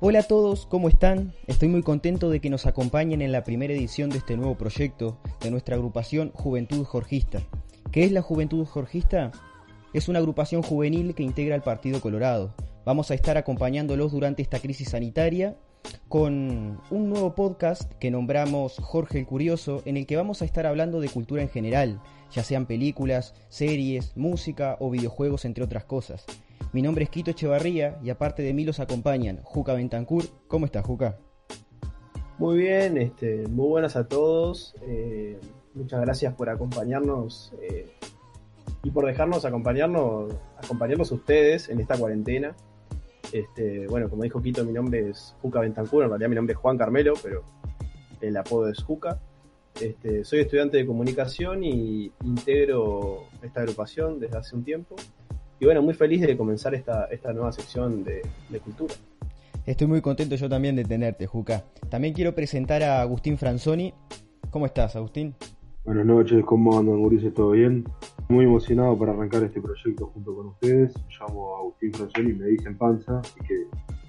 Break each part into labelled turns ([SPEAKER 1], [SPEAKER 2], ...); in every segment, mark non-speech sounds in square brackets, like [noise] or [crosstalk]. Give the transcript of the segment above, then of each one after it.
[SPEAKER 1] Hola a todos, ¿cómo están? Estoy muy contento de que nos acompañen en la primera edición de este nuevo proyecto de nuestra agrupación Juventud Jorgista. ¿Qué es la Juventud Jorgista? Es una agrupación juvenil que integra el Partido Colorado. Vamos a estar acompañándolos durante esta crisis sanitaria con un nuevo podcast que nombramos Jorge el Curioso, en el que vamos a estar hablando de cultura en general, ya sean películas, series, música o videojuegos, entre otras cosas. Mi nombre es Quito Echevarría y aparte de mí los acompañan Juca Bentancur. ¿Cómo estás, Juca?
[SPEAKER 2] Muy bien, este, muy buenas a todos. Eh, muchas gracias por acompañarnos eh, y por dejarnos acompañarnos, acompañarnos ustedes en esta cuarentena. Este, bueno, como dijo Quito, mi nombre es Juca Bentancur, en realidad mi nombre es Juan Carmelo, pero el apodo es Juca. Este, soy estudiante de comunicación y integro esta agrupación desde hace un tiempo. Y bueno, muy feliz de comenzar esta, esta nueva sección de, cultura.
[SPEAKER 1] Estoy muy contento yo también de tenerte, Juca. También quiero presentar a Agustín Franzoni. ¿Cómo estás, Agustín?
[SPEAKER 3] Buenas noches, ¿cómo andan, Mauricio? ¿Todo bien? Muy emocionado para arrancar este proyecto junto con ustedes. Me llamo Agustín Franzoni, me dicen Panza, así que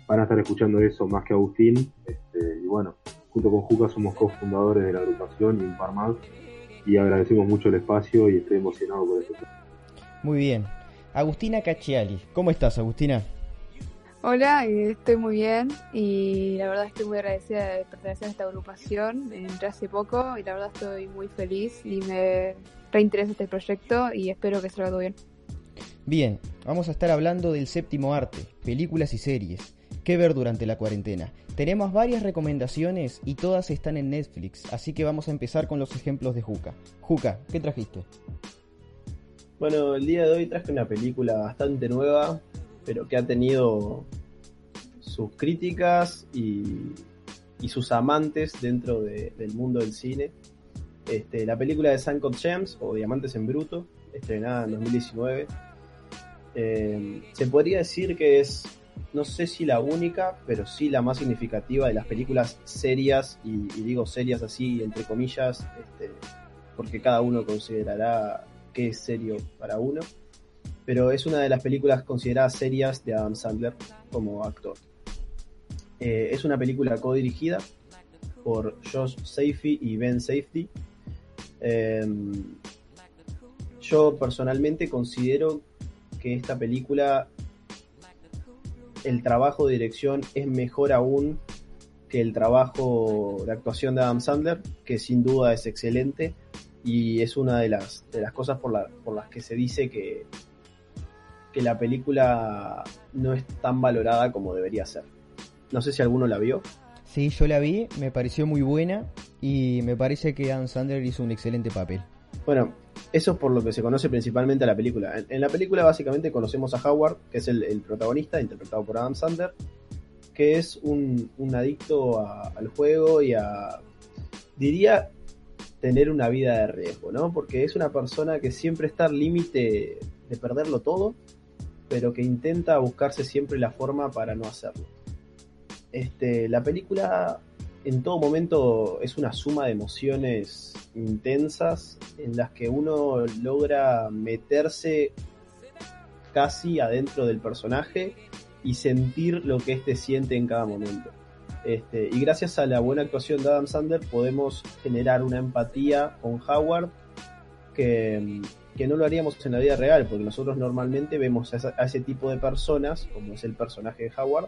[SPEAKER 3] van a estar escuchando eso más que Agustín. Este, y bueno, junto con Juca somos cofundadores de la agrupación y un par más. Y agradecemos mucho el espacio y estoy emocionado por este proyecto.
[SPEAKER 1] Muy bien, Agustina Cacciali. ¿Cómo estás, Agustina?
[SPEAKER 4] Hola, estoy muy bien y la verdad estoy muy agradecida de pertenecer a esta agrupación. Entré hace poco y la verdad estoy muy feliz y me reinteresa este proyecto y espero que salga todo bien.
[SPEAKER 1] Bien, vamos a estar hablando del séptimo arte, películas y series. ¿Qué ver durante la cuarentena? Tenemos varias recomendaciones y todas están en Netflix, así que vamos a empezar con los ejemplos de Juca. Juca, ¿qué trajiste?
[SPEAKER 2] Bueno, el día de hoy traje una película bastante nueva, pero que ha tenido sus críticas y, sus amantes dentro del mundo del cine. Este, la película de Sanko Gems o Diamantes en Bruto, estrenada en 2019. Eh, se podría decir que es, no sé si la única, pero sí la más significativa de las películas serias, y, digo serias así entre comillas, este, porque cada uno considerará que es serio para uno, pero es una de las películas consideradas serias de Adam Sandler como actor. Eh, es una película co-dirigida por Josh Safety y Ben Safety. Em, yo personalmente considero que esta película, el trabajo de dirección es mejor aún que el trabajo de actuación de Adam Sandler, que sin duda es excelente y es una de las, de las cosas por, por las que se dice que, que la película no es tan valorada como debería ser. No sé si alguno la vio.
[SPEAKER 1] Sí, yo la vi, me pareció muy buena y me parece que Adam Sandler hizo un excelente papel.
[SPEAKER 2] Bueno, eso es por lo que se conoce principalmente a la película. En, la película básicamente conocemos a Howard, que es el, protagonista, interpretado por Adam Sandler, que es un, un adicto al juego y a, diría, tener una vida de riesgo, ¿no? Porque es una persona que siempre está al límite de perderlo todo, pero que intenta buscarse siempre la forma para no hacerlo. Este, la película en todo momento es una suma de emociones intensas en las que uno logra meterse casi adentro del personaje y sentir lo que éste siente en cada momento. Este, y gracias a la buena actuación de Adam Sandler podemos generar una empatía con Howard que, no lo haríamos en la vida real, porque nosotros normalmente vemos a, ese tipo de personas, como es el personaje de Howard,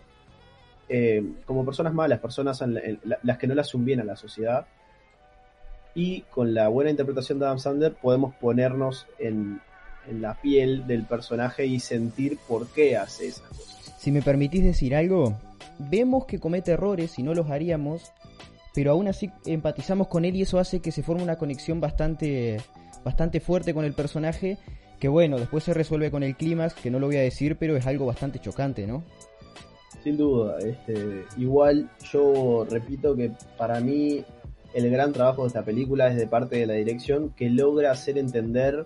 [SPEAKER 2] eh, como personas malas, personas las que no le hacen bien a la sociedad. Y con la buena interpretación de Adam Sandler podemos ponernos en, en la piel del personaje y sentir por qué hace esas cosas.
[SPEAKER 1] Si me permitís decir algo, vemos que comete errores y no los haríamos, pero aún así empatizamos con él y eso hace que se forme una conexión bastante, bastante fuerte con el personaje Que bueno, después se resuelve con el clímax, que no lo voy a decir, pero es algo bastante chocante, ¿no?
[SPEAKER 2] Sin duda, este, igual yo repito que para mí el gran trabajo de esta película es de parte de la dirección que logra hacer entender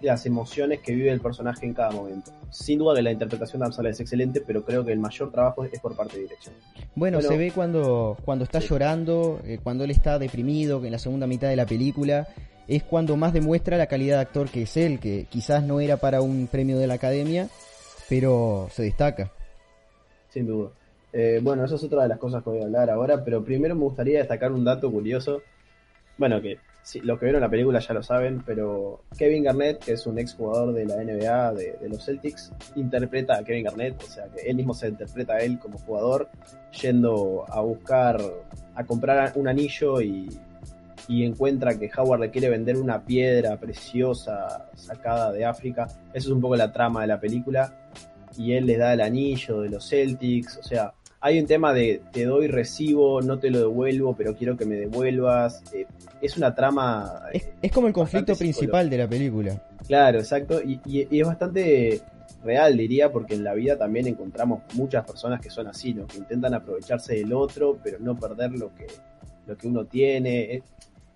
[SPEAKER 2] las emociones que vive el personaje en cada momento. Sin duda que la interpretación de Amsala es excelente, pero creo que el mayor trabajo es por parte de dirección.
[SPEAKER 1] Bueno, se ve cuando, cuando está llorando, eh, cuando él está deprimido, que en la segunda mitad de la película es cuando más demuestra la calidad de actor que es él, que quizás no era para un premio de la academia, pero se destaca.
[SPEAKER 2] Sin duda. Eh, bueno, eso es otra de las cosas que voy a hablar ahora, pero primero me gustaría destacar un dato curioso. Bueno, que sí, los que vieron la película ya lo saben, pero Kevin Garnett, que es un ex jugador de la NBA de, los Celtics, interpreta a Kevin Garnett, o sea que él mismo se interpreta a él como jugador, yendo a buscar, a comprar un anillo y, y encuentra que Howard le quiere vender una piedra preciosa sacada de África. Eso es un poco la trama de la película. Y él le da el anillo de los Celtics, o sea, hay un tema de te doy, recibo, no te lo devuelvo, pero quiero que me devuelvas. Eh, es una trama.
[SPEAKER 1] Es, es como el conflicto principal de la película.
[SPEAKER 2] Claro, exacto. Y, y, es bastante real, diría, porque en la vida también encontramos muchas personas que son así, ¿no? Que intentan aprovecharse del otro, pero no perder lo que, lo que uno tiene. Es,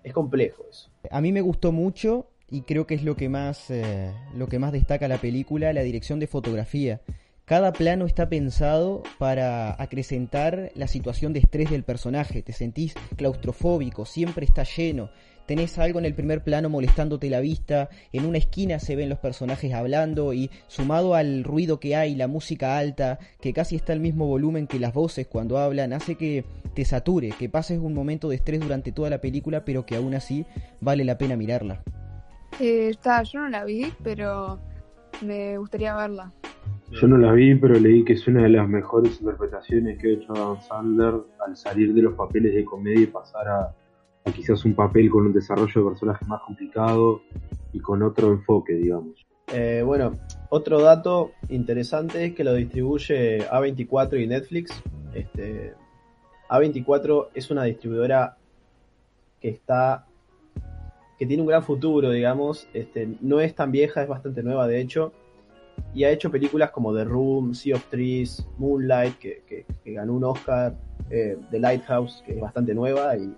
[SPEAKER 2] es complejo eso.
[SPEAKER 1] A mí me gustó mucho y creo que es lo que más, eh, lo que más destaca la película, la dirección de fotografía. Cada plano está pensado para acrecentar la situación de estrés del personaje. Te sentís claustrofóbico, siempre está lleno. Tenés algo en el primer plano molestándote la vista, en una esquina se ven los personajes hablando y sumado al ruido que hay, la música alta, que casi está al mismo volumen que las voces cuando hablan, hace que te sature, que pases un momento de estrés durante toda la película, pero que aún así vale la pena mirarla.
[SPEAKER 4] Eh, está, yo no la vi, pero me gustaría verla.
[SPEAKER 3] Yo no la vi, pero leí que es una de las mejores interpretaciones que ha hecho Adam Sandler al salir de los papeles de comedia y pasar a, quizás un papel con un desarrollo de personaje más complicado y con otro enfoque, digamos.
[SPEAKER 2] Eh, bueno, otro dato interesante es que lo distribuye A24 y Netflix. Este, A24 es una distribuidora que está que tiene un gran futuro, digamos. Este, no es tan vieja, es bastante nueva, de hecho y ha hecho películas como The Room, Sea of Trees, Moonlight, que, ganó un Oscar, eh, The Lighthouse, que es bastante nueva y,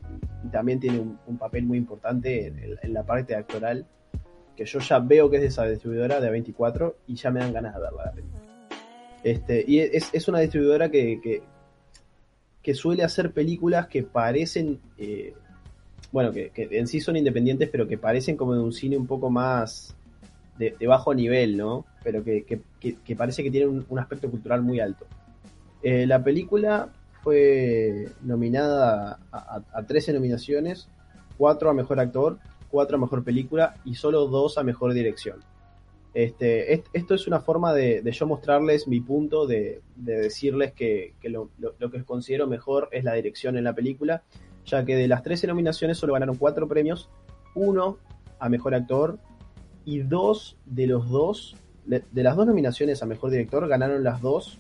[SPEAKER 2] también tiene un, papel muy importante en, la parte actoral, que yo ya veo que es de esa distribuidora de A24 y ya me dan ganas de verla. Este, y es, una distribuidora que, que, suele hacer películas que parecen, eh, bueno, que, en sí son independientes, pero que parecen como de un cine un poco más de, bajo nivel, ¿no? Pero que, parece que tiene un, aspecto cultural muy alto. Eh, la película fue nominada a, 13 nominaciones, 4 a Mejor Actor, 4 a Mejor Película y solo 2 a Mejor Dirección. Este, esto es una forma de, yo mostrarles mi punto, de, decirles que, lo, lo, que considero mejor es la dirección en la película, ya que de las 13 nominaciones solo ganaron 4 premios, uno a Mejor Actor, y dos de los dos, de, las dos nominaciones a Mejor Director, ganaron las dos.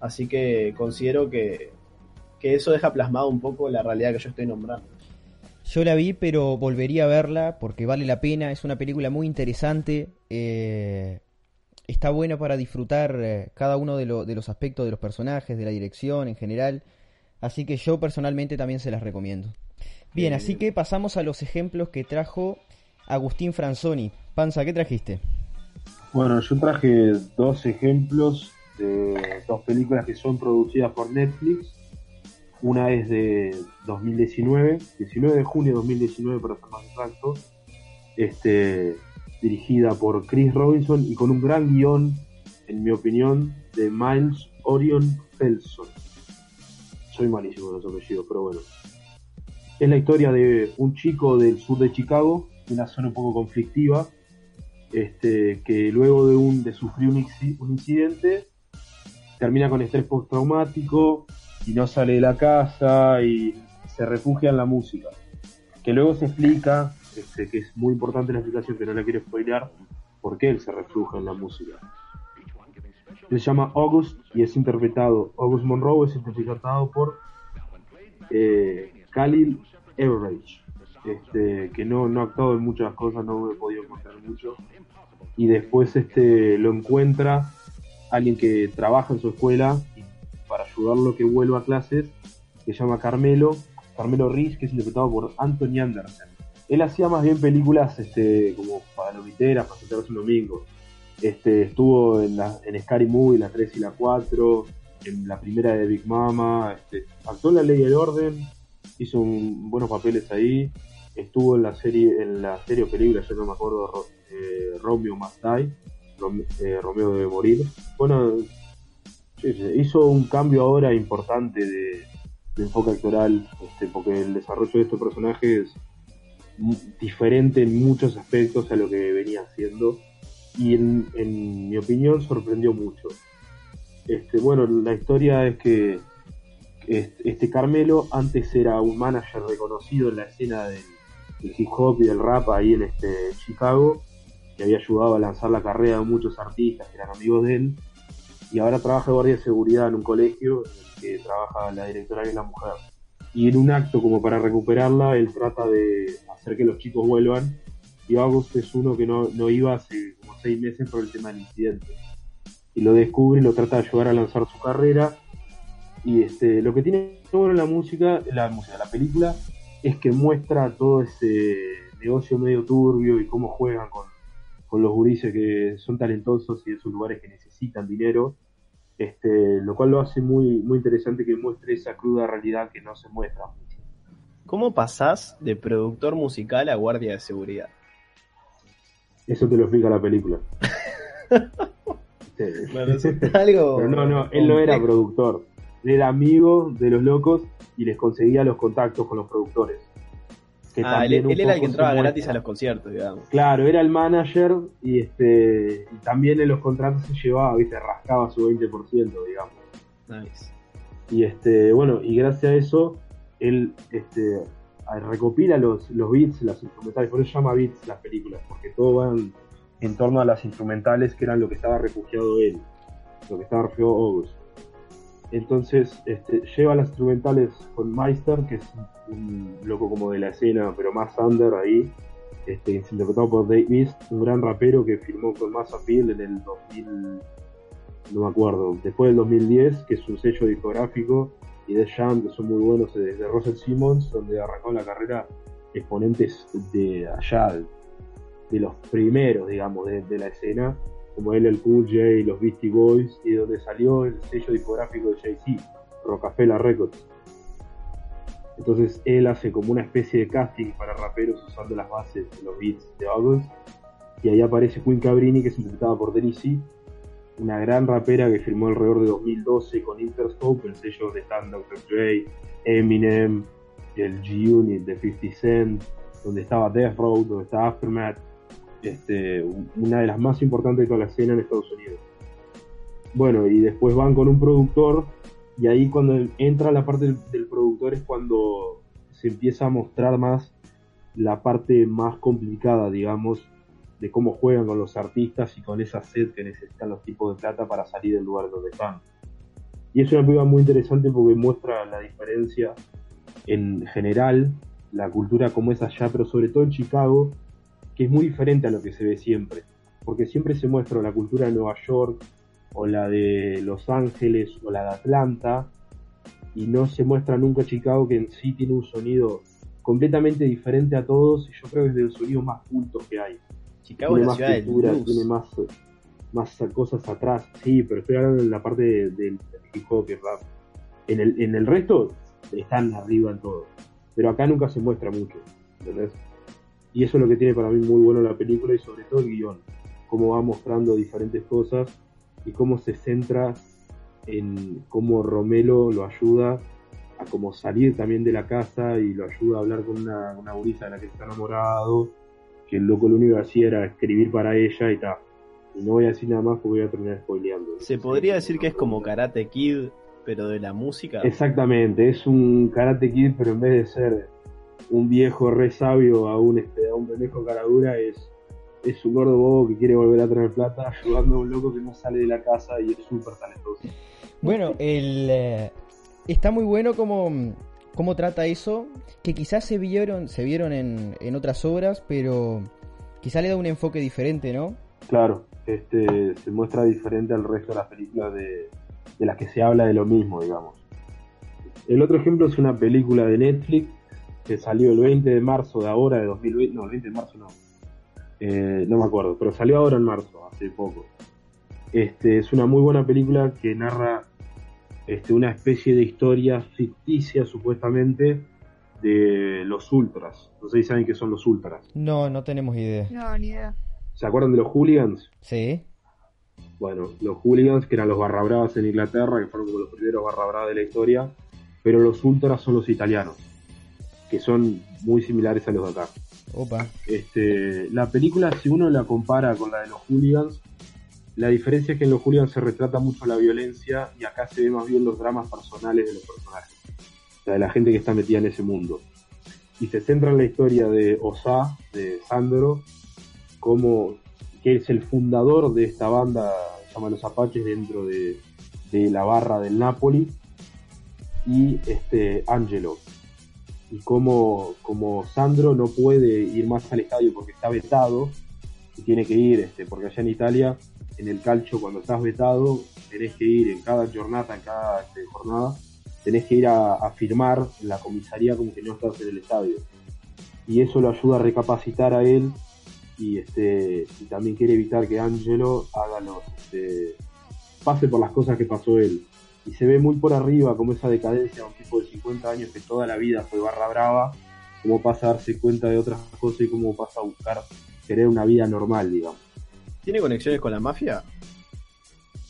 [SPEAKER 2] Así que considero que, eso deja plasmado un poco la realidad que yo estoy nombrando.
[SPEAKER 1] Yo la vi, pero volvería a verla porque vale la pena. Es una película muy interesante. Eh, está buena para disfrutar eh, cada uno de, de, los aspectos de los personajes, de la dirección en general. Así que yo personalmente también se las recomiendo. Bien, así que pasamos a los ejemplos que trajo Agustín Franzoni. Panza, ¿qué trajiste?
[SPEAKER 3] Bueno, yo traje dos ejemplos de dos películas que son producidas por Netflix. Una es de 2019, 19 de junio de 2019 para ser más exacto, este, dirigida por Chris Robinson y con un gran guion, en mi opinión, de Miles Orion Felson. Soy malísimo con los apellidos, pero bueno. Es la historia de un chico del sur de Chicago, una zona un poco conflictiva, este, que luego de, un, de sufrir un, incidente termina con estrés postraumático y no sale de la casa y se refugia en la música. Que luego se explica, este, que es muy importante la explicación, que no la quiero spoilear, por qué él se refugia en la música. se llama August y es interpretado, August Monroe es interpretado por eh, Khalil Everage. Este, que no, no ha actuado en muchas cosas, no he podido encontrar mucho. Y después este, lo encuentra alguien que trabaja en su escuela para ayudarlo que vuelva a clases, que se llama Carmelo, Carmelo Rich, que es interpretado por Anthony Anderson. Él hacía más bien películas este, como palomiteras, para sentarse un domingo. Este, estuvo en, la, en Scary Movie, la 3 y la 4, en la primera de Big Mama, este, actuó en La Ley del Orden, hizo buenos papeles ahí, estuvo en la serie, en la serie o película, yo no me acuerdo, eh, Romeo Must Die, eh, Romeo debe morir. Bueno, hizo un cambio ahora importante de, enfoque actoral, este, porque el desarrollo de este personaje es diferente en muchos aspectos a lo que venía haciendo y en, mi opinión sorprendió mucho. Este, bueno, la historia es que este, Carmelo antes era un manager reconocido en la escena del, hip hop y del rap ahí en este Chicago, que había ayudado a lanzar la carrera de muchos artistas que eran amigos de él, y ahora trabaja de guardia de seguridad en un colegio que trabaja la directora y la mujer. Y en un acto como para recuperarla, él trata de hacer que los chicos vuelvan, y August es uno que no, no iba hace como seis meses por el tema del incidente. Y lo descubre y lo trata de ayudar a lanzar su carrera. Y este, lo que tiene bueno la música, la música, la película, es que muestra todo ese negocio medio turbio y cómo juegan con, con los gurises que son talentosos y de esos lugares que necesitan dinero. Este, lo cual lo hace muy, muy interesante que muestre esa cruda realidad que no se muestra mucho.
[SPEAKER 2] ¿Cómo pasás de productor musical a guardia de seguridad?
[SPEAKER 3] Eso te lo explica la película. [laughs] [laughs]
[SPEAKER 2] algo
[SPEAKER 3] Pero no, no, él no era productor. Él era amigo de los locos y les conseguía los contactos con los productores.
[SPEAKER 2] ah, él, era el que entraba gratis a los conciertos, digamos.
[SPEAKER 3] Claro, era el manager y este y también en los contratos se llevaba, viste, rascaba su 20%, digamos.
[SPEAKER 2] Nice.
[SPEAKER 3] Y este, bueno, y gracias a eso, él este, recopila los, los beats, las instrumentales, por eso se llama beats las películas, porque todo va en, torno a las instrumentales que eran lo que estaba refugiado él, lo que estaba refugiado August. Entonces este, lleva las instrumentales con Meister, que es un, loco como de la escena, pero más under ahí, este, interpretado por Dave un gran rapero que firmó con Mass Appeal en el 2000, no me acuerdo, después del 2010, que es un sello discográfico y de Jam, que son muy buenos, desde Russell Simmons, donde arrancó la carrera exponentes de allá, de los primeros, digamos, de, la escena, como él, el Cool J, los Beastie Boys, y donde salió el sello discográfico de Jay-Z, Rockefeller Records. Entonces él hace como una especie de casting para raperos usando las bases de los beats de August. Y ahí aparece Queen Cabrini, que es interpretada por Denise una gran rapera que firmó alrededor de 2012 con Interscope, el sello de están Dr. Dre, Eminem, el G-Unit de 50 Cent, donde estaba Death Row, donde estaba Aftermath, este, una de las más importantes de toda la escena en Estados Unidos. Bueno, y después van con un productor, y ahí cuando entra la parte del, del productor es cuando se empieza a mostrar más la parte más complicada, digamos, de cómo juegan con los artistas y con esa sed que necesitan los tipos de plata para salir del lugar donde están. Y es una película muy interesante porque muestra la diferencia en general, la cultura como es allá, pero sobre todo en Chicago, que es muy diferente a lo que se ve siempre. Porque siempre se muestra la cultura de Nueva York, o la de Los Ángeles, o la de Atlanta, y no se muestra nunca Chicago que en sí tiene un sonido completamente diferente a todos, y yo creo que es de los sonidos más cultos que hay.
[SPEAKER 2] Chicago tiene más cultura,
[SPEAKER 3] tiene más, más cosas atrás. Sí, pero estoy hablando en la parte del hip hop y rap. En el, en el resto están arriba en todo. Pero acá nunca se muestra mucho. ¿entendés? Y eso es lo que tiene para mí muy bueno la película y sobre todo el guion. Cómo va mostrando diferentes cosas y cómo se centra en cómo Romelo lo ayuda a como salir también de la casa y lo ayuda a hablar con una, una de la que está enamorado que el loco lo único que hacía era escribir para ella y tal. Y no voy a decir nada más porque voy a terminar spoileando.
[SPEAKER 2] ¿Se podría decir que es como Karate Kid, pero de la música?
[SPEAKER 3] Exactamente, es un Karate Kid, pero en vez de ser un viejo re sabio a un, este, a un pendejo caradura, es, es un gordo bobo que quiere volver a traer plata, ayudando a un loco que no sale de la casa y es súper talentoso.
[SPEAKER 1] Bueno, el, eh, está muy bueno como cómo trata eso, que quizás se vieron, se vieron en, en otras obras, pero quizás le da un enfoque diferente, ¿no?
[SPEAKER 3] Claro, este, se muestra diferente al resto de las películas de, de las que se habla de lo mismo, digamos. El otro ejemplo es una película de Netflix que salió el 20 de marzo de ahora, de 2020, no, el 20 de marzo no, eh, no me acuerdo, pero salió ahora en marzo, hace poco. Este, es una muy buena película que narra este, una especie de historia ficticia, supuestamente, de los ultras. No sé si saben qué son los ultras.
[SPEAKER 1] No, no tenemos idea.
[SPEAKER 4] No, ni idea.
[SPEAKER 3] ¿Se acuerdan de los hooligans?
[SPEAKER 1] Sí.
[SPEAKER 3] Bueno, los hooligans, que eran los barrabravas en Inglaterra, que fueron como los primeros barrabravas de la historia, pero los ultras son los italianos, que son muy similares a los de acá.
[SPEAKER 1] Opa.
[SPEAKER 3] Este, la película, si uno la compara con la de los hooligans, la diferencia es que en los hooligans se retrata mucho la violencia y acá se ve más bien los dramas personales de los personajes, o sea, de la gente que está metida en ese mundo. Y se centra en la historia de Osa, de Sandro, como que es el fundador de esta banda, se llama Los Apaches, dentro de, de la barra del Napoli, y este Angelo. Y como, como Sandro no puede ir más al estadio porque está vetado, y tiene que ir, este, porque allá en Italia, en el calcio, cuando estás vetado, tenés que ir en cada jornada, en cada este, jornada, tenés que ir a, a firmar en la comisaría como que no estás en el estadio. Y eso lo ayuda a recapacitar a él y este y también quiere evitar que Angelo haga los este, pase por las cosas que pasó él y se ve muy por arriba como esa decadencia de un tipo de 50 años que toda la vida fue barra brava cómo pasa a darse cuenta de otras cosas y cómo pasa a buscar tener una vida normal digamos
[SPEAKER 2] ¿Tiene conexiones con la mafia?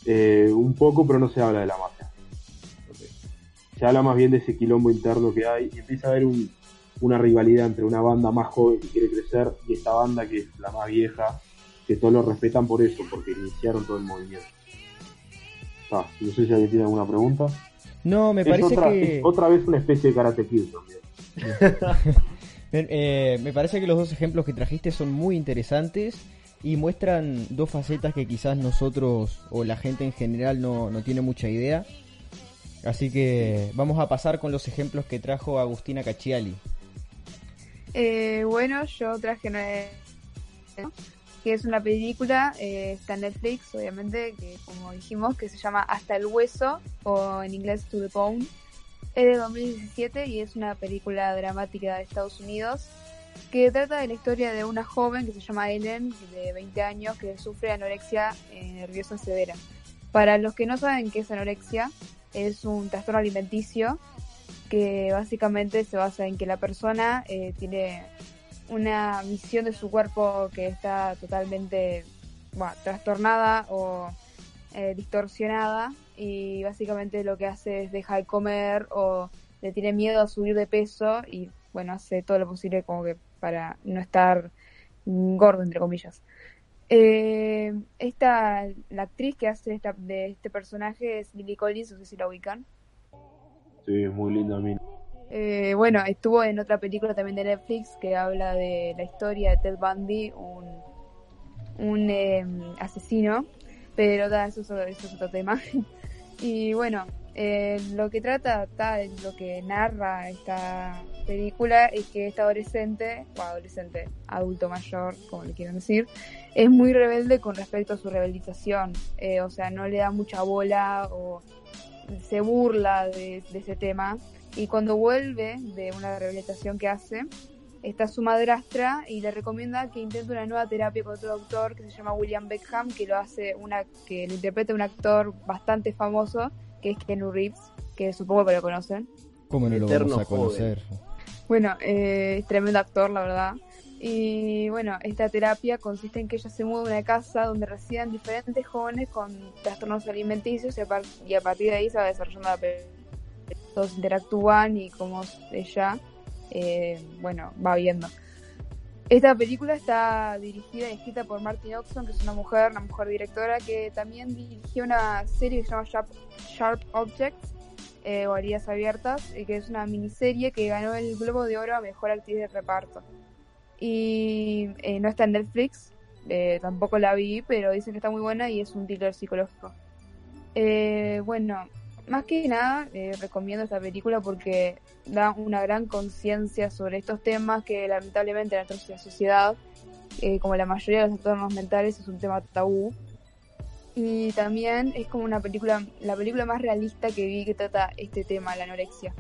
[SPEAKER 3] Eh, un poco pero no se habla de la mafia se habla más bien de ese quilombo interno que hay y empieza a haber un, una rivalidad entre una banda más joven que quiere crecer y esta banda que es la más vieja, que todos lo respetan por eso, porque iniciaron todo el movimiento. Ah, no sé si alguien tiene alguna pregunta.
[SPEAKER 1] No, me
[SPEAKER 3] Es
[SPEAKER 1] parece
[SPEAKER 3] otra,
[SPEAKER 1] que...
[SPEAKER 3] es otra vez una especie de karate kid también. [laughs]
[SPEAKER 1] Me, eh, me parece que los dos ejemplos que trajiste son muy interesantes y muestran dos facetas que quizás nosotros o la gente en general no, no tiene mucha idea. Así que vamos a pasar con los ejemplos que trajo Agustina Cacciali.
[SPEAKER 4] Eh, bueno, yo traje una que es una película, eh, está en Netflix, obviamente, que como dijimos, que se llama Hasta el Hueso, o en inglés To the Bone. Es de 2017 y es una película dramática de Estados Unidos que trata de la historia de una joven que se llama Ellen, de 20 años, que sufre anorexia eh, nerviosa severa. Para los que no saben qué es anorexia, es un trastorno alimenticio que básicamente se basa en que la persona eh, tiene una visión de su cuerpo que está totalmente trastornada o eh, distorsionada y básicamente lo que hace es dejar de comer o le tiene miedo a subir de peso y bueno, hace todo lo posible como que para no estar gordo entre comillas. Eh, esta, la actriz que hace esta, de este personaje es Lily Collins, no sé si la ubican.
[SPEAKER 3] Sí, muy linda.
[SPEAKER 4] Eh, bueno, estuvo en otra película también de Netflix que habla de la historia de Ted Bundy, un, un eh, asesino, pero da, eso, eso es otro tema. [laughs] y bueno, eh, lo que trata, ta, lo que narra esta película es que esta adolescente, o adolescente, adulto mayor, como le quieran decir, es muy rebelde con respecto a su rehabilitación. Eh, o sea, no le da mucha bola o se burla de ese tema. Y cuando vuelve de una rehabilitación que hace, está su madrastra y le recomienda que intente una nueva terapia con otro doctor que se llama William Beckham, que lo hace una, que lo interpreta un actor bastante famoso, que es Keanu Reeves, que supongo que lo conocen.
[SPEAKER 1] ¿Cómo no lo
[SPEAKER 2] Eterno
[SPEAKER 1] vamos a conocer?
[SPEAKER 4] Bueno, eh, es tremendo actor, la verdad. Y bueno, esta terapia consiste en que ella se muda a una casa donde residen diferentes jóvenes con trastornos alimenticios y a, par- y a partir de ahí se va desarrollando la película. Todos interactúan y cómo ella, eh, bueno, va viendo. Esta película está dirigida y escrita por Martin Oxon, que es una mujer, una mujer directora, que también dirigió una serie que se llama Sharp, Objects, eh, o Heridas Abiertas, eh, que es una miniserie que ganó el Globo de Oro a Mejor Actriz de Reparto. Y eh, no está en Netflix, eh, tampoco la vi, pero dicen que está muy buena y es un thriller psicológico. Eh, bueno, más que nada eh, recomiendo esta película porque da una gran conciencia sobre estos temas que lamentablemente en nuestra sociedad, eh, como la mayoría de los trastornos mentales, es un tema tabú. Y también es como una película, la película más realista que vi que trata este tema, la anorexia.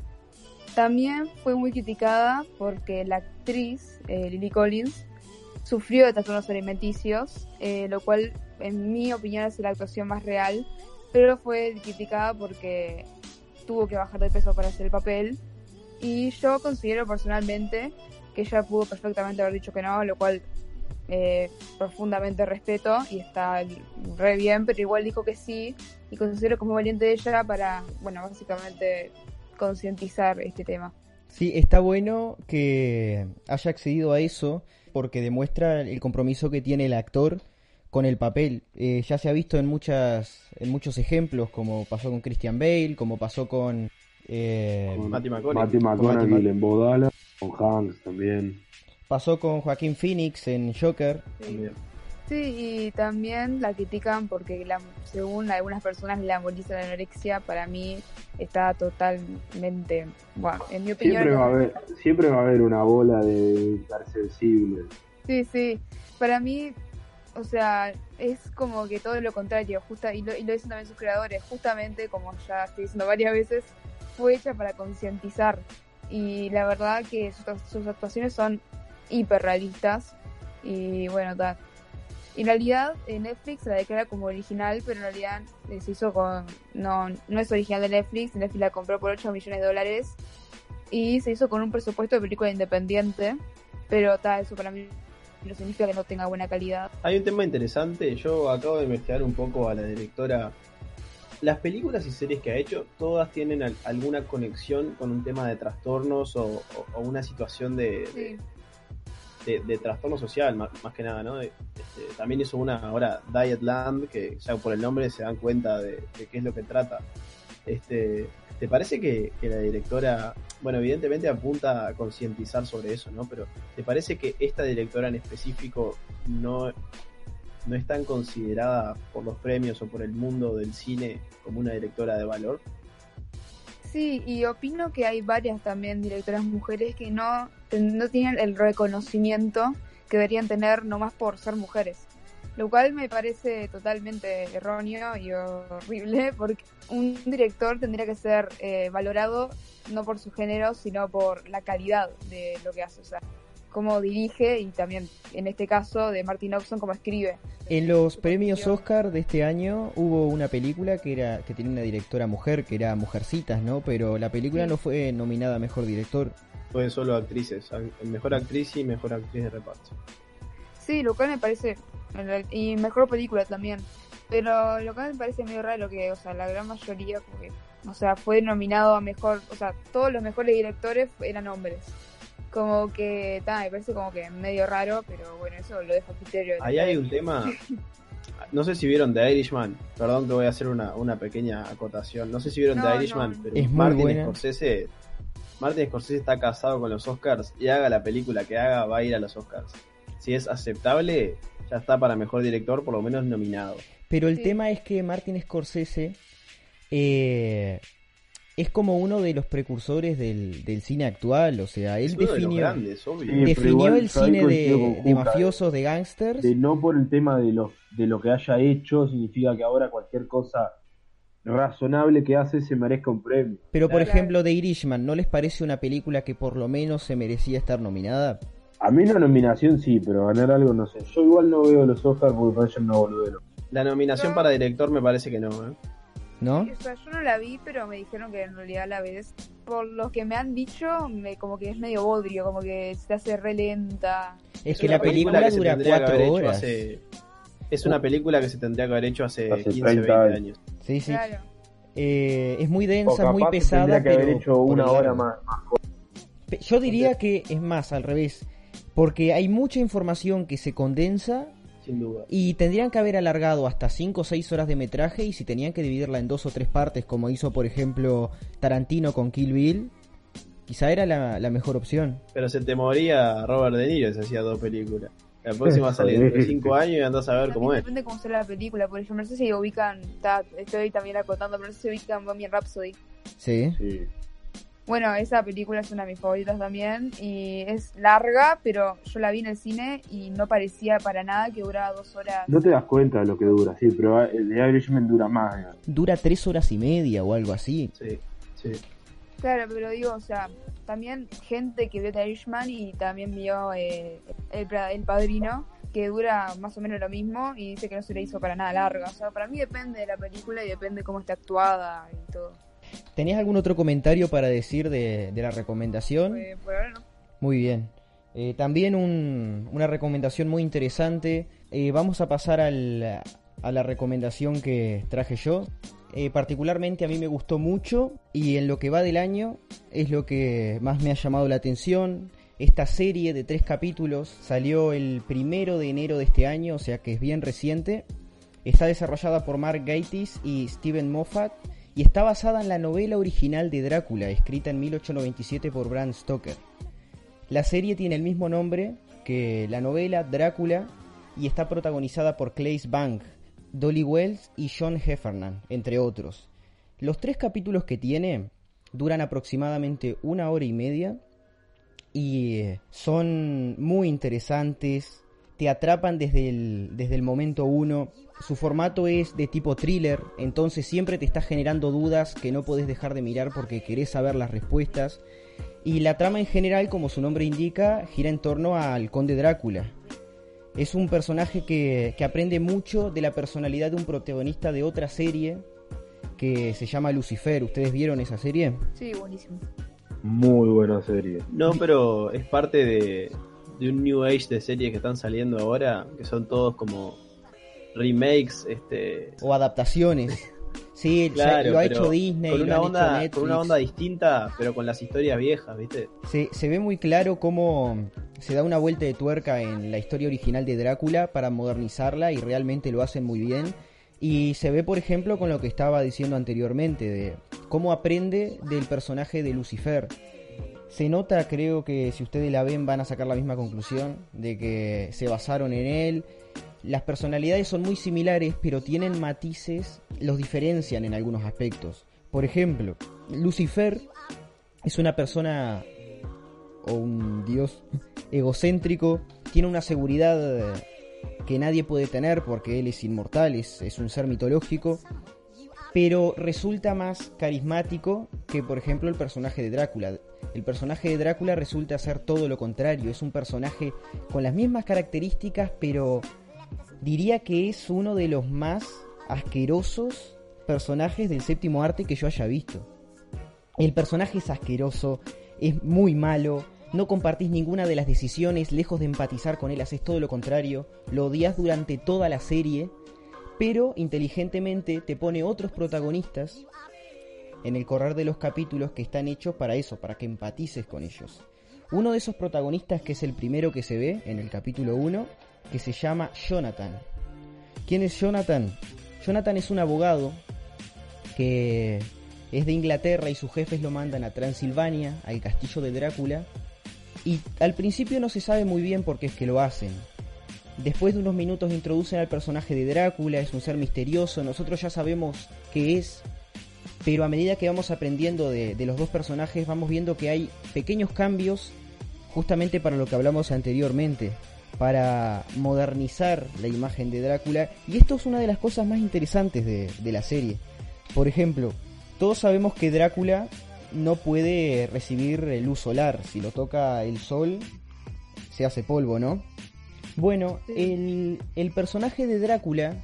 [SPEAKER 4] También fue muy criticada porque la actriz eh, Lily Collins sufrió de trastornos alimenticios, eh, lo cual en mi opinión es la actuación más real, pero fue criticada porque tuvo que bajar de peso para hacer el papel y yo considero personalmente que ella pudo perfectamente haber dicho que no, lo cual eh, profundamente respeto y está re bien, pero igual dijo que sí y considero como valiente ella para, bueno, básicamente concientizar este tema.
[SPEAKER 1] Sí, está bueno que haya accedido a eso porque demuestra el compromiso que tiene el actor con el papel. Eh, ya se ha visto en muchas en muchos ejemplos, como pasó con Christian Bale, como pasó con,
[SPEAKER 2] eh, con Matty
[SPEAKER 3] McConaughey, en Bodala, con Hanks también.
[SPEAKER 1] Pasó con Joaquín Phoenix en Joker.
[SPEAKER 4] Sí. y también la critican porque la, según algunas personas la de la anorexia para mí está totalmente, bueno, en mi opinión...
[SPEAKER 3] Siempre va a haber, siempre va a haber una bola de estar sensible.
[SPEAKER 4] Sí, sí, para mí, o sea, es como que todo lo contrario, justa, y, lo, y lo dicen también sus creadores, justamente como ya estoy diciendo varias veces, fue hecha para concientizar y la verdad que sus actuaciones son hiperrealistas. Y bueno, En realidad eh, Netflix la declara como original, pero en realidad se hizo con... No, no es original de Netflix, Netflix la compró por 8 millones de dólares y se hizo con un presupuesto de película independiente, pero tal, eso para mí no significa que no tenga buena calidad.
[SPEAKER 2] Hay un tema interesante, yo acabo de investigar un poco a la directora. Las películas y series que ha hecho, todas tienen alguna conexión con un tema de trastornos o, una situación de, de, trastorno social, más, que nada, ¿no? Este, también hizo una ahora, Diet Land, que ya por el nombre se dan cuenta de, qué es lo que trata. Este, ¿Te parece que, la directora, bueno, evidentemente apunta a concientizar sobre eso, ¿no? Pero ¿te parece que esta directora en específico no, no es tan considerada por los premios o por el mundo del cine como una directora de valor?
[SPEAKER 4] Sí, y opino que hay varias también directoras mujeres que no, no tienen el reconocimiento que deberían tener nomás por ser mujeres. Lo cual me parece totalmente erróneo y horrible [laughs] porque un director tendría que ser eh, valorado no por su género, sino por la calidad de lo que hace. O sea, cómo dirige y también en este caso de Martin Oxon cómo escribe.
[SPEAKER 1] En los premios Oscar de este año hubo una película que era que tenía una directora mujer que era Mujercitas, ¿no? Pero la película no fue nominada a mejor director.
[SPEAKER 2] Fue solo actrices, mejor actriz y mejor actriz de reparto.
[SPEAKER 4] Sí, lo cual me parece y mejor película también. Pero lo cual me parece medio raro que, o sea, la gran mayoría, porque, o sea, fue nominado a mejor, o sea, todos los mejores directores eran hombres como que, ta, me parece como que medio raro, pero bueno, eso lo dejo a criterio.
[SPEAKER 2] Ahí hay un tema, [laughs] no sé si vieron The Irishman, perdón que voy a hacer una, una pequeña acotación, no sé si vieron The Irishman, pero
[SPEAKER 1] es
[SPEAKER 2] Martin Scorsese, Martin Scorsese está casado con los Oscars y haga la película que haga, va a ir a los Oscars. Si es aceptable, ya está para mejor director, por lo menos nominado.
[SPEAKER 1] Pero el tema es que Martin Scorsese eh, es como uno de los precursores del, del cine actual, o sea, él definió, definió el cine de, mafiosos, de gángsters.
[SPEAKER 3] De no por el tema de lo, de lo que haya hecho, significa que ahora cualquier cosa razonable que hace se merezca un premio.
[SPEAKER 1] Pero por ejemplo, The Irishman, ¿no les parece una película que por lo menos se merecía estar nominada?
[SPEAKER 3] A mí la nominación sí, pero ganar algo no sé. Yo igual no veo los Oscars porque parecen no boludero.
[SPEAKER 2] La nominación para director me parece que no, ¿eh?
[SPEAKER 1] ¿No?
[SPEAKER 4] O sea, yo no la vi, pero me dijeron que en realidad la ves. Por lo que me han dicho, me, como que es medio bodrio, como que se hace re lenta.
[SPEAKER 1] Es, que la película, dura cuatro horas.
[SPEAKER 2] es una película que se tendría que haber hecho hace, 15, 20 años.
[SPEAKER 1] Sí, sí. Eh, es muy densa, muy pesada.
[SPEAKER 3] Que haber hecho una hora más,
[SPEAKER 1] Yo diría que es más al revés, porque hay mucha información que se condensa y tendrían que haber alargado hasta 5 o 6 horas de metraje y si tenían que dividirla en dos o tres partes, como hizo por ejemplo Tarantino con Kill Bill, quizá era la, mejor opción.
[SPEAKER 2] Pero se te moría Robert De Niro si hacía dos películas. La próxima [laughs] sale dentro de 5 años y andás a ver cómo es.
[SPEAKER 4] Depende cómo será la película, por ejemplo, no sé si ubican, está, estoy también acotando, pero no sé si ubican Bohemian Rhapsody.
[SPEAKER 1] Sí.
[SPEAKER 3] Sí.
[SPEAKER 4] Bueno, esa película es una de mis favoritas también y es larga, pero yo la vi en el cine y no parecía para nada que duraba dos horas.
[SPEAKER 3] No te das cuenta de lo que dura, sí, pero el de Irishman dura más.
[SPEAKER 1] Dura tres horas y media o algo así.
[SPEAKER 2] Sí, sí.
[SPEAKER 4] Claro, pero digo, o sea, también gente que vio The Irishman y también vio eh, el, Pra- el Padrino, que dura más o menos lo mismo y dice que no se le hizo para nada larga. O sea, para mí depende de la película y depende cómo está actuada y todo.
[SPEAKER 1] ¿Tenías algún otro comentario para decir de, de la recomendación?
[SPEAKER 4] Eh, por ahora no.
[SPEAKER 1] Muy bien. Eh, también un- una recomendación muy interesante. Eh, vamos a pasar al- a la recomendación que traje yo. Eh, particularmente a mí me gustó mucho y en lo que va del año es lo que más me ha llamado la atención. Esta serie de tres capítulos salió el primero de enero de este año, o sea que es bien reciente. Está desarrollada por Mark Gatiss y Steven Moffat y está basada en la novela original de Drácula, escrita en 1897 por Bram Stoker. La serie tiene el mismo nombre que la novela Drácula y está protagonizada por Claes Bang, Dolly Wells y John Heffernan, entre otros. Los tres capítulos que tiene duran aproximadamente una hora y media y eh, son muy interesantes, te atrapan desde el, desde el momento uno. Su formato es de tipo thriller, entonces siempre te está generando dudas que no podés dejar de mirar porque querés saber las respuestas. Y la trama en general, como su nombre indica, gira en torno al conde Drácula. Es un personaje que, que aprende mucho de la personalidad de un protagonista de otra serie que se llama Lucifer. ¿Ustedes vieron esa serie?
[SPEAKER 4] Sí, buenísimo.
[SPEAKER 3] Muy buena serie.
[SPEAKER 2] No, pero es parte de, de un new age de series que están saliendo ahora, que son todos como remakes, este
[SPEAKER 1] O adaptaciones. [laughs] Sí,
[SPEAKER 2] claro,
[SPEAKER 1] lo ha hecho Disney,
[SPEAKER 2] con
[SPEAKER 1] lo
[SPEAKER 2] una
[SPEAKER 1] han
[SPEAKER 2] onda,
[SPEAKER 1] hecho
[SPEAKER 2] con una onda distinta, pero con las historias viejas, ¿viste?
[SPEAKER 1] Se, se ve muy claro cómo se da una vuelta de tuerca en la historia original de Drácula para modernizarla y realmente lo hacen muy bien. Y se ve, por ejemplo, con lo que estaba diciendo anteriormente, de cómo aprende del personaje de Lucifer. Se nota, creo que si ustedes la ven van a sacar la misma conclusión, de que se basaron en él. Las personalidades son muy similares, pero tienen matices, los diferencian en algunos aspectos. Por ejemplo, Lucifer es una persona o un dios egocéntrico, tiene una seguridad que nadie puede tener porque él es inmortal, es, es un ser mitológico, pero resulta más carismático que por ejemplo el personaje de Drácula. El personaje de Drácula resulta ser todo lo contrario, es un personaje con las mismas características, pero diría que es uno de los más asquerosos personajes del séptimo arte que yo haya visto. El personaje es asqueroso, es muy malo, no compartís ninguna de las decisiones, lejos de empatizar con él, haces todo lo contrario, lo odias durante toda la serie, pero inteligentemente te pone otros protagonistas en el correr de los capítulos que están hechos para eso, para que empatices con ellos. Uno de esos protagonistas, que es el primero que se ve en el capítulo 1, que se llama Jonathan. ¿Quién es Jonathan? Jonathan es un abogado que es de Inglaterra y sus jefes lo mandan a Transilvania, al castillo de Drácula, y al principio no se sabe muy bien por qué es que lo hacen. Después de unos minutos introducen al personaje de Drácula, es un ser misterioso, nosotros ya sabemos qué es, pero a medida que vamos aprendiendo de, los dos personajes vamos viendo que hay pequeños cambios justamente para lo que hablamos anteriormente, para modernizar la imagen de Drácula, y esto es una de las cosas más interesantes de, de la serie. Por ejemplo, todos sabemos que Drácula no puede recibir luz solar. Si lo toca el sol, se hace polvo, ¿no? Bueno, el, el personaje de Drácula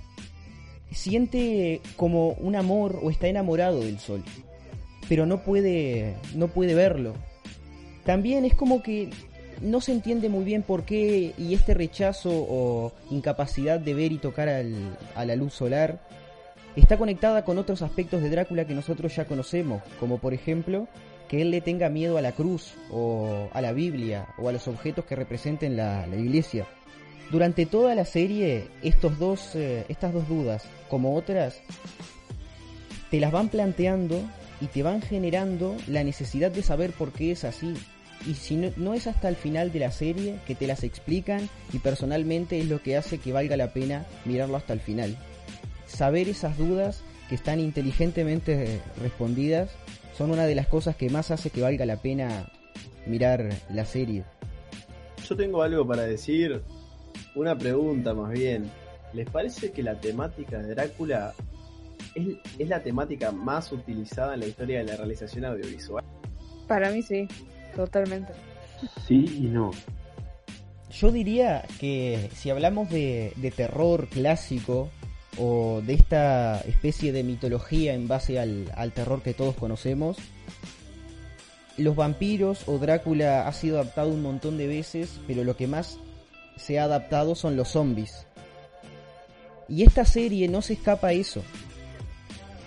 [SPEAKER 1] siente como un amor o está enamorado del sol, pero no puede, no puede verlo. También es como que no se entiende muy bien por qué y este rechazo o incapacidad de ver y tocar al- a la luz solar está conectada con otros aspectos de Drácula que nosotros ya conocemos, como por ejemplo que él le tenga miedo a la cruz o a la Biblia o a los objetos que representen la, la iglesia. Durante toda la serie, estos dos, eh, estas dos dudas, como otras, te las van planteando y te van generando la necesidad de saber por qué es así. y si no, no, es hasta el final de la serie que te las explican y personalmente es lo que hace que valga la pena mirarlo hasta el final. Saber esas dudas que están inteligentemente respondidas son una de las cosas que más hace que valga la pena mirar la serie.
[SPEAKER 2] Yo tengo algo para decir, una pregunta más bien. ¿Les parece que la temática de Drácula es, es la temática más utilizada en la historia de la realización audiovisual?
[SPEAKER 4] Para mí sí, totalmente.
[SPEAKER 3] Sí y no.
[SPEAKER 1] Yo diría que si hablamos de, de, terror clásico o de esta especie de mitología en base al, al, terror que todos conocemos, los vampiros o Drácula ha sido adaptado un montón de veces, pero lo que más se ha adaptado son los zombies. Y esta serie no se escapa a eso.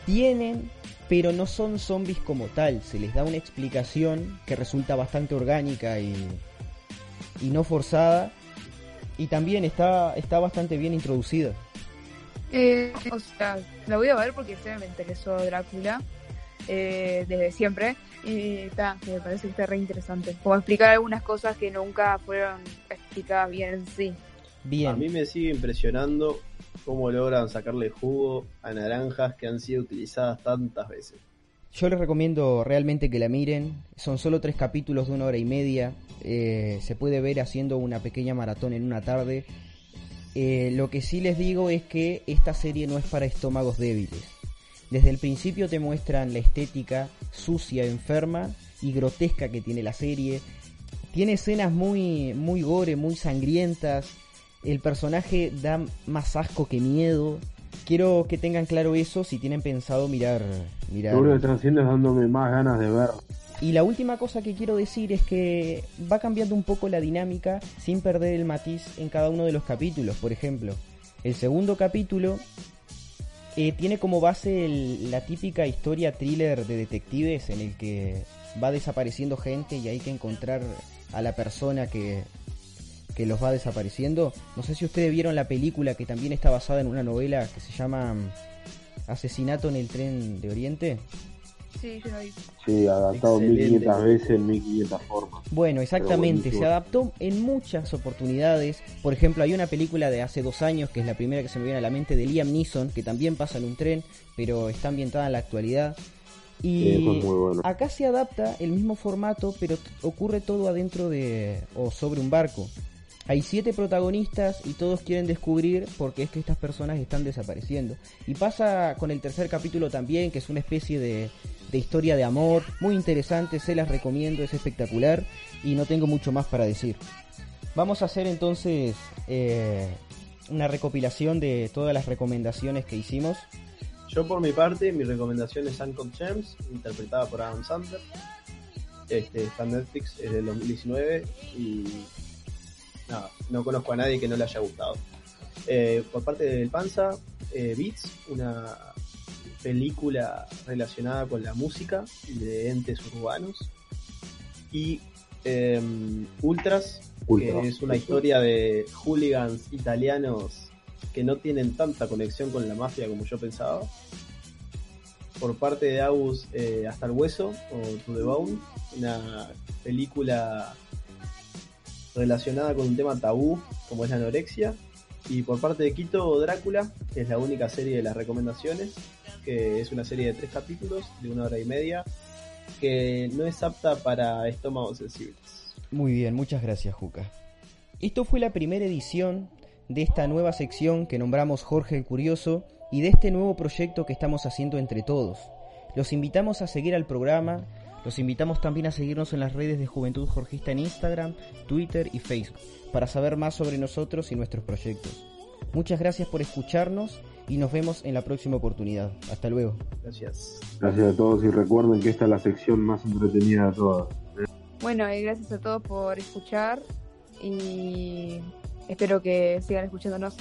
[SPEAKER 1] Tienen pero no son zombies como tal, se les da una explicación que resulta bastante orgánica y, y no forzada, y también está, está bastante bien introducida.
[SPEAKER 4] Eh, o sea, la voy a ver porque este me interesó Drácula eh, desde siempre, y está, me parece que está re interesante, como explicar algunas cosas que nunca fueron bien en sí.
[SPEAKER 1] Bien.
[SPEAKER 2] A mí me sigue impresionando cómo logran sacarle jugo a naranjas que han sido utilizadas tantas veces.
[SPEAKER 1] Yo les recomiendo realmente que la miren. Son solo tres capítulos de una hora y media. Eh, se puede ver haciendo una pequeña maratón en una tarde. Eh, lo que sí les digo es que esta serie no es para estómagos débiles. Desde el principio te muestran la estética sucia, enferma y grotesca que tiene la serie. Tiene escenas muy, muy gore, muy sangrientas, el personaje da más asco que miedo. Quiero que tengan claro eso si tienen pensado mirar. mirar.
[SPEAKER 3] Seguro que están haciendo es dándome más ganas de ver.
[SPEAKER 1] Y la última cosa que quiero decir es que va cambiando un poco la dinámica sin perder el matiz en cada uno de los capítulos. Por ejemplo, el segundo capítulo eh, tiene como base el, la típica historia thriller de detectives en el que va desapareciendo gente y hay que encontrar a la persona que, que los va desapareciendo. No sé si ustedes vieron la película que también está basada en una novela que se llama mm, Asesinato en el tren de Oriente.
[SPEAKER 4] Sí, yo lo vi.
[SPEAKER 3] Sí, adaptado
[SPEAKER 2] Excelente.
[SPEAKER 3] 1500 veces en 1500 formas.
[SPEAKER 1] Bueno, exactamente, se adaptó en muchas oportunidades. Por ejemplo, hay una película de hace dos años, que es la primera que se me viene a la mente, de Liam Neeson, que también pasa en un tren, pero está ambientada en la actualidad. Y
[SPEAKER 3] es muy bueno.
[SPEAKER 1] acá se adapta el mismo formato, pero ocurre todo adentro de o sobre un barco. Hay siete protagonistas y todos quieren descubrir por qué es que estas personas están desapareciendo. Y pasa con el tercer capítulo también, que es una especie de, de historia de amor, muy interesante, se las recomiendo, es espectacular y no tengo mucho más para decir. Vamos a hacer entonces eh, una recopilación de todas las recomendaciones que hicimos.
[SPEAKER 2] Yo por mi parte, mi recomendación es Uncut Gems, interpretada por Adam Sandler. Este, está en Netflix, es del 2019 y nada, no conozco a nadie que no le haya gustado. Eh, por parte del Panza, eh, Beats, una película relacionada con la música de entes urbanos. Y em, Ultras,
[SPEAKER 3] Ultra.
[SPEAKER 2] que es una historia de hooligans italianos que no tienen tanta conexión con la mafia como yo pensaba. Por parte de Agus, eh, Hasta el Hueso, o To the Bone, una película relacionada con un tema tabú como es la anorexia. Y por parte de Quito, Drácula, que es la única serie de las recomendaciones, que es una serie de tres capítulos de una hora y media, que no es apta para estómagos sensibles.
[SPEAKER 1] Muy bien, muchas gracias, Juca. Esto fue la primera edición de esta nueva sección que nombramos Jorge el Curioso y de este nuevo proyecto que estamos haciendo entre todos. Los invitamos a seguir al programa, los invitamos también a seguirnos en las redes de Juventud Jorgista en Instagram, Twitter y Facebook para saber más sobre nosotros y nuestros proyectos. Muchas gracias por escucharnos y nos vemos en la próxima oportunidad. Hasta luego.
[SPEAKER 2] Gracias.
[SPEAKER 3] Gracias a todos y recuerden que esta es la sección más entretenida de todas.
[SPEAKER 4] Bueno, y gracias a todos por escuchar y espero que sigan escuchándonos.